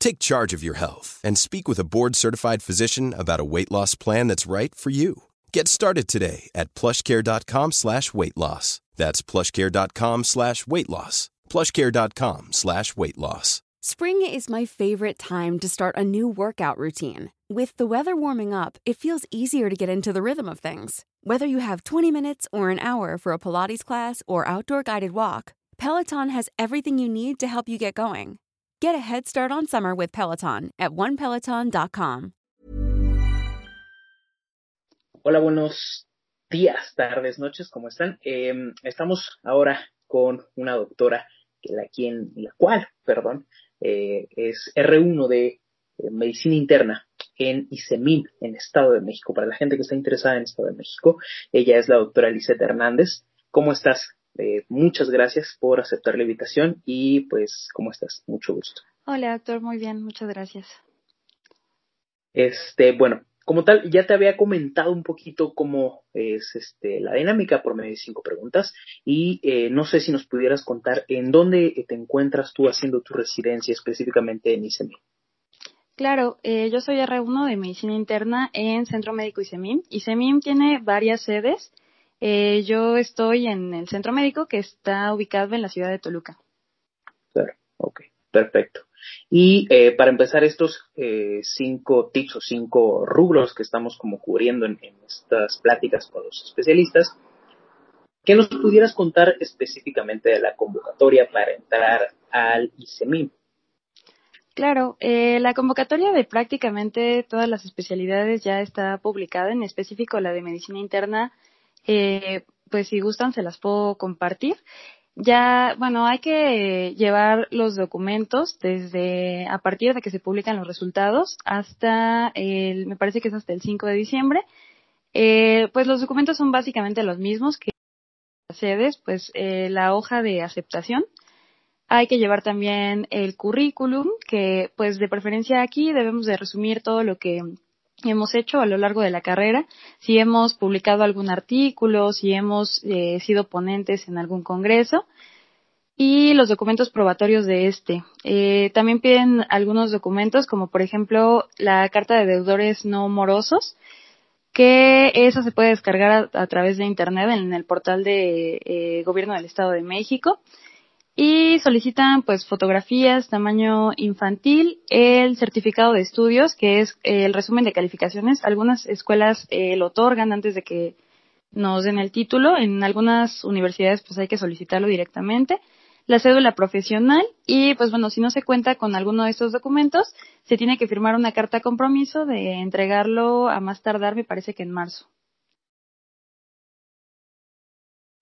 Take charge of your health and speak with a board-certified physician about a weight loss plan that's right for you. Get started today at plushcare.com slash weight loss. That's plushcare.com slash weight loss. plushcare.com slash weight loss. Spring is my favorite time to start a new workout routine. With the weather warming up, it feels easier to get into the rhythm of things. Whether you have 20 minutes or an hour for a Pilates class or outdoor guided walk, Peloton has everything you need to help you get going. Get a head start on summer with Peloton at onepeloton.com. Hola, buenos días, tardes, noches, ¿cómo están? Eh, estamos ahora con una doctora que la, quien, la cual, perdón, eh, es R1 de eh, Medicina Interna en ICEMIN, en Estado de México. Para la gente que está interesada en Estado de México, ella es la doctora Lisette Hernández. ¿Cómo estás? Eh, muchas gracias por aceptar la invitación y pues, ¿cómo estás? Mucho gusto. Hola, doctor, muy bien, muchas gracias. Este, bueno, como tal, ya te había comentado un poquito cómo es este, la dinámica por medio de cinco preguntas y eh, no sé si nos pudieras contar en dónde te encuentras tú haciendo tu residencia específicamente en ICEMIN. Claro, eh, yo soy R1 de Medicina Interna en Centro Médico ICEMIN. ICEMIN tiene varias sedes. Eh, yo estoy en el centro médico que está ubicado en la ciudad de Toluca. Claro, ok, perfecto. Y eh, para empezar estos eh, cinco tips o cinco rubros que estamos como cubriendo en, en, estas pláticas con los especialistas, ¿qué nos pudieras contar específicamente de la convocatoria para entrar al ICEMIM? Claro, eh, la convocatoria de prácticamente todas las especialidades ya está publicada, en específico la de medicina interna, eh, pues si gustan se las puedo compartir ya, bueno, hay que llevar los documentos desde a partir de que se publican los resultados hasta el, me parece que es hasta el 5 de diciembre. Eh, pues los documentos son básicamente los mismos que las sedes, pues eh, la hoja de aceptación. Hay que llevar también el currículum, que pues de preferencia aquí debemos de resumir todo lo que hemos hecho a lo largo de la carrera, si hemos publicado algún artículo, si hemos eh, sido ponentes en algún congreso y los documentos probatorios de este. Eh, también piden algunos documentos como por ejemplo la carta de deudores no morosos, que esa se puede descargar a, través de internet en el portal de eh, Gobierno del Estado de México y solicitan pues fotografías tamaño infantil, el certificado de estudios, que es eh, el resumen de calificaciones. Algunas escuelas eh, lo otorgan antes de que nos den el título, en algunas universidades pues hay que solicitarlo directamente, la cédula profesional y pues bueno, si no se cuenta con alguno de estos documentos, se tiene que firmar una carta compromiso de entregarlo a más tardar, me parece que en marzo.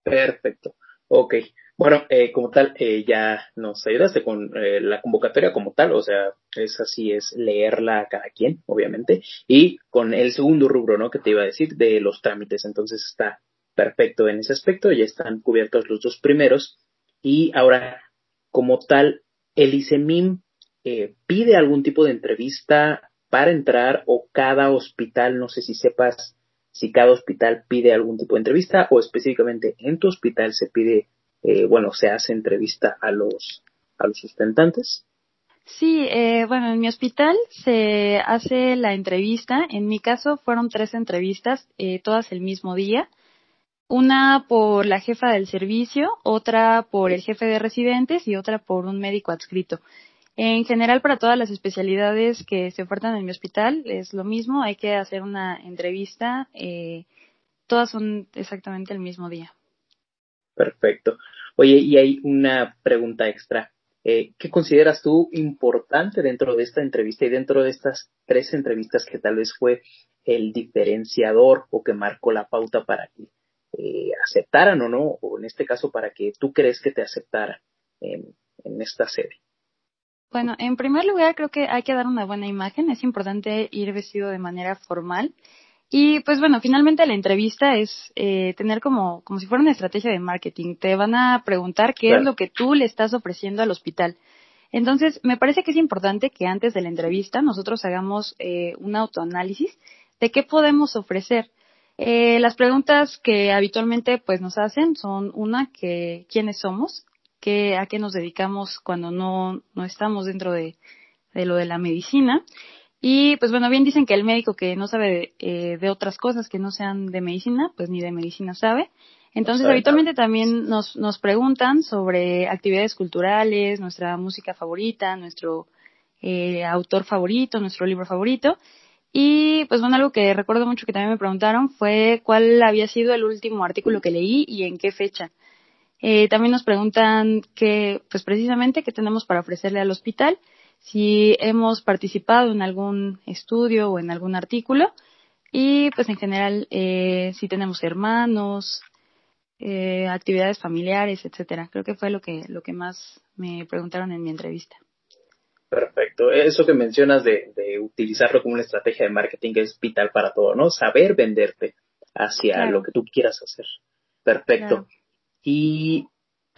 Perfecto. Ok. Bueno, eh, como tal, eh, ya nos ayudaste con eh, la convocatoria como tal, o sea, es así, es leerla a cada quien, obviamente, y con el segundo rubro, ¿no? Que te iba a decir, de los trámites, entonces está perfecto en ese aspecto, ya están cubiertos los dos primeros, y ahora, como tal, el ICEMIM eh, pide algún tipo de entrevista para entrar o cada hospital, no sé si sepas si cada hospital pide algún tipo de entrevista o específicamente en tu hospital se pide eh, bueno, se hace entrevista a los, a los sustentantes. Sí, eh, bueno, en mi hospital se hace la entrevista. En mi caso fueron tres entrevistas, eh, todas el mismo día. Una por la jefa del servicio, otra por el jefe de residentes y otra por un médico adscrito. En general, para todas las especialidades que se ofertan en mi hospital es lo mismo, hay que hacer una entrevista, eh, todas son exactamente el mismo día. Perfecto. Oye, y hay una pregunta extra. Eh, ¿Qué consideras tú importante dentro de esta entrevista y dentro de estas tres entrevistas que tal vez fue el diferenciador o que marcó la pauta para que eh, aceptaran o no, o en este caso para que tú crees que te aceptaran en, esta sede? Bueno, en primer lugar creo que hay que dar una buena imagen, es importante ir vestido de manera formal. Y pues bueno, finalmente la entrevista es eh, tener como, como si fuera una estrategia de marketing. Te van a preguntar qué es lo que tú le estás ofreciendo al hospital. Entonces, me parece que es importante que antes de la entrevista nosotros hagamos eh, un autoanálisis de qué podemos ofrecer. Eh, las preguntas que habitualmente pues nos hacen son una que quiénes somos, qué, a qué nos dedicamos cuando no, no estamos dentro de, de lo de la medicina. Y pues bueno, bien dicen que el médico que no sabe de, eh, de otras cosas que no sean de medicina, pues ni de medicina sabe. Entonces, habitualmente también nos, nos preguntan sobre actividades culturales, nuestra música favorita, nuestro eh, autor favorito, nuestro libro favorito. Y pues bueno, algo que recuerdo mucho que también me preguntaron fue cuál había sido el último artículo que leí y en qué fecha. Eh, también nos preguntan que, pues precisamente, qué tenemos para ofrecerle al hospital, si hemos participado en algún estudio o en algún artículo y, pues en general, eh, si tenemos hermanos, eh, actividades familiares, etcétera. Creo que fue lo que lo que más me preguntaron en mi entrevista. Perfecto. Eso que mencionas de, de utilizarlo como una estrategia de marketing es vital para todo, ¿no? Saber venderte hacia lo que tú quieras hacer. Perfecto. Y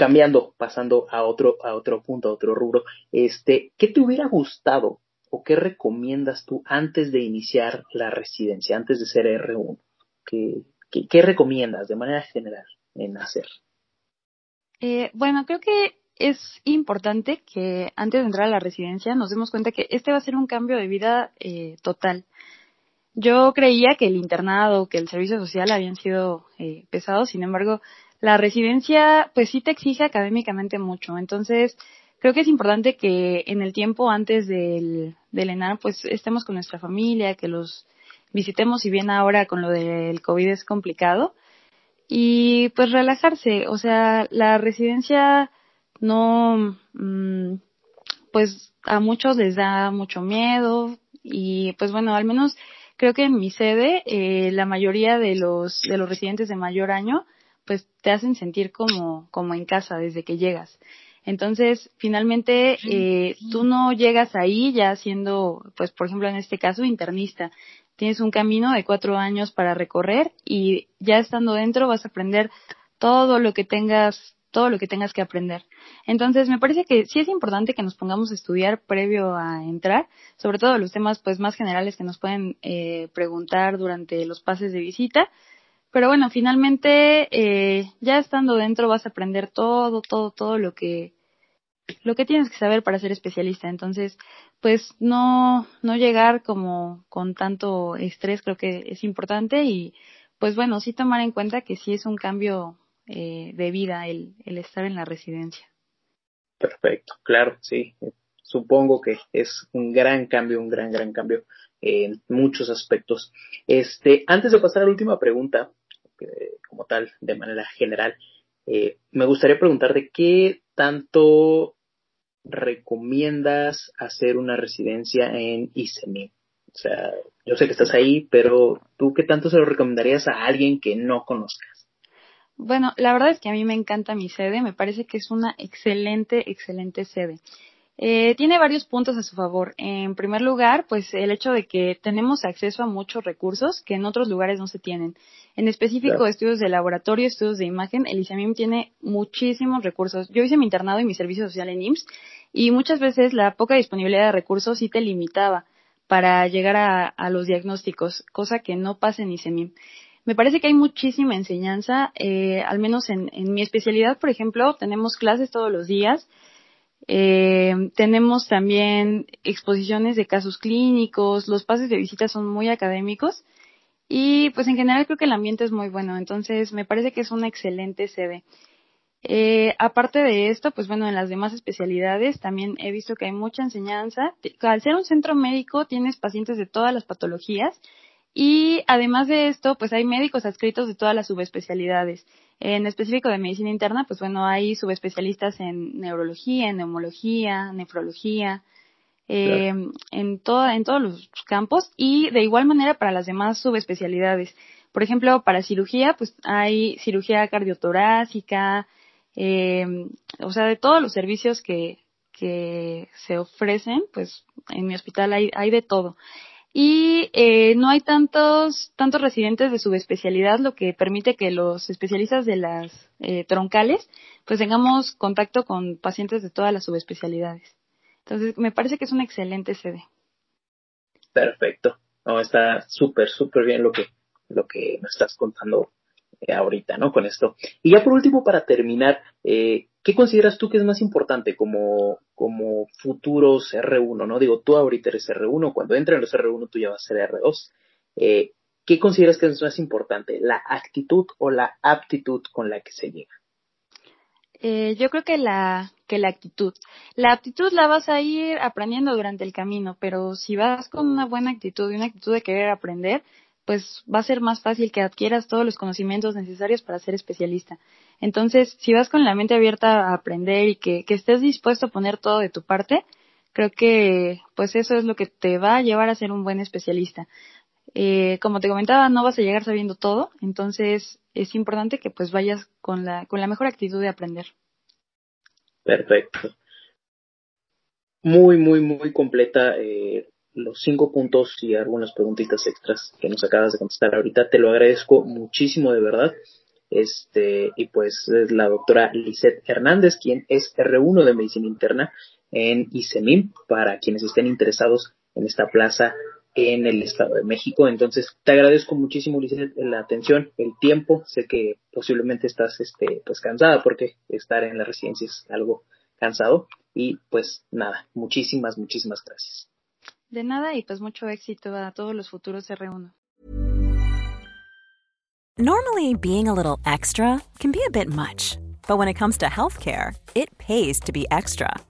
cambiando, pasando a otro, a otro punto, a otro rubro, este, ¿qué te hubiera gustado o qué recomiendas tú antes de iniciar la residencia, antes de ser R1? ¿Qué, recomiendas de manera general en hacer? Eh, bueno, creo que es importante que antes de entrar a la residencia nos demos cuenta que este va a ser un cambio de vida eh, total. Yo creía que el internado, que el servicio social habían sido eh, pesados, sin embargo, la residencia pues sí te exige académicamente mucho. Entonces, creo que es importante que en el tiempo antes del, ENAR pues estemos con nuestra familia, que los visitemos, si bien ahora con lo del COVID es complicado. Y pues relajarse, o sea, la residencia no, mm, pues a muchos les da mucho miedo y pues bueno, al menos creo que en mi sede eh, la mayoría de los, de los residentes de mayor año pues te hacen sentir como, como en casa desde que llegas. Entonces, finalmente, eh, tú no llegas ahí ya siendo, pues, por ejemplo, en este caso, internista. Tienes un camino de cuatro años para recorrer y ya estando dentro vas a aprender todo lo que tengas, todo lo que tengas que aprender. Entonces, me parece que sí es importante que nos pongamos a estudiar previo a entrar, sobre todo los temas, pues, más generales que nos pueden eh, preguntar durante los pases de visita pero bueno, finalmente, eh, ya estando dentro vas a aprender todo, todo, todo lo que, lo que tienes que saber para ser especialista. Entonces, pues no, no llegar como con tanto estrés creo que es importante y pues bueno, sí tomar en cuenta que sí es un cambio eh, de vida el, el estar en la residencia. Perfecto, claro, sí. Supongo que es un gran cambio, un gran, gran cambio en muchos aspectos. Este, antes de pasar a la última pregunta, como tal, de manera general, eh, me gustaría preguntarte qué tanto recomiendas hacer una residencia en ISEMI. O sea, yo sé que estás ahí, pero tú qué tanto se lo recomendarías a alguien que no conozcas? Bueno, la verdad es que a mí me encanta mi sede, me parece que es una excelente, excelente sede. Eh, tiene varios puntos a su favor. En primer lugar, pues el hecho de que tenemos acceso a muchos recursos que en otros lugares no se tienen. En específico, estudios de laboratorio, estudios de imagen, el ICEMIM tiene muchísimos recursos. Yo hice mi internado y mi servicio social en IMSS y muchas veces la poca disponibilidad de recursos sí te limitaba para llegar a, los diagnósticos, cosa que no pasa en ICEMIM. Me parece que hay muchísima enseñanza, eh, al menos en, en mi especialidad, por ejemplo, tenemos clases todos los días, eh, tenemos también exposiciones de casos clínicos, los pases de visita son muy académicos y pues en general creo que el ambiente es muy bueno, entonces me parece que es una excelente sede. Eh, aparte de esto, pues bueno, en las demás especialidades también he visto que hay mucha enseñanza. Al ser un centro médico tienes pacientes de todas las patologías y además de esto, pues hay médicos adscritos de todas las subespecialidades. En específico de medicina interna, pues bueno, hay subespecialistas en neurología, en neumología, nefrología, eh, en, toda, en todos los campos y de igual manera para las demás subespecialidades. Por ejemplo, para cirugía, pues hay cirugía cardiotorácica, eh, o sea, de todos los servicios que, que se ofrecen, pues en mi hospital hay, hay de todo. Y eh, no hay tantos, tantos residentes de subespecialidad, lo que permite que los especialistas de las eh, troncales, pues tengamos contacto con pacientes de todas las subespecialidades. Entonces, me parece que es una excelente sede. Perfecto. No, está súper, súper bien lo que, lo que nos estás contando eh, ahorita, ¿no? Con esto. Y ya por último, para terminar, eh, ¿qué consideras tú que es más importante como, como futuros R1, ¿no? Digo, tú ahorita eres R1, cuando entren los R1 tú ya vas a ser R2. Eh, ¿Qué consideras que es más importante, la actitud o la aptitud con la que se llega? Eh, yo creo que la, que la actitud. La aptitud la vas a ir aprendiendo durante el camino, pero si vas con una buena actitud y una actitud de querer aprender, pues va a ser más fácil que adquieras todos los conocimientos necesarios para ser especialista. Entonces, si vas con la mente abierta a aprender y que, que estés dispuesto a poner todo de tu parte, creo que pues eso es lo que te va a llevar a ser un buen especialista. Eh, como te comentaba, no vas a llegar sabiendo todo, entonces es importante que pues vayas con la, con la mejor actitud de aprender. Perfecto. Muy, muy, muy completa eh, los cinco puntos y algunas preguntitas extras que nos acabas de contestar ahorita. Te lo agradezco muchísimo de verdad. Este, y pues es la doctora Lisette Hernández, quien es R1 de Medicina Interna en ICEMIM, para quienes estén interesados en esta plaza en el Estado de México. Entonces, te agradezco muchísimo, Lisette, la atención, el tiempo. Sé que posiblemente estás este, pues cansada porque estar en la residencia es algo cansado. Y pues nada, muchísimas, muchísimas gracias. De nada y pues mucho éxito a todos los futuros R1. Normally, being a little extra can be a bit much, but when it comes to healthcare, it pays to be extra.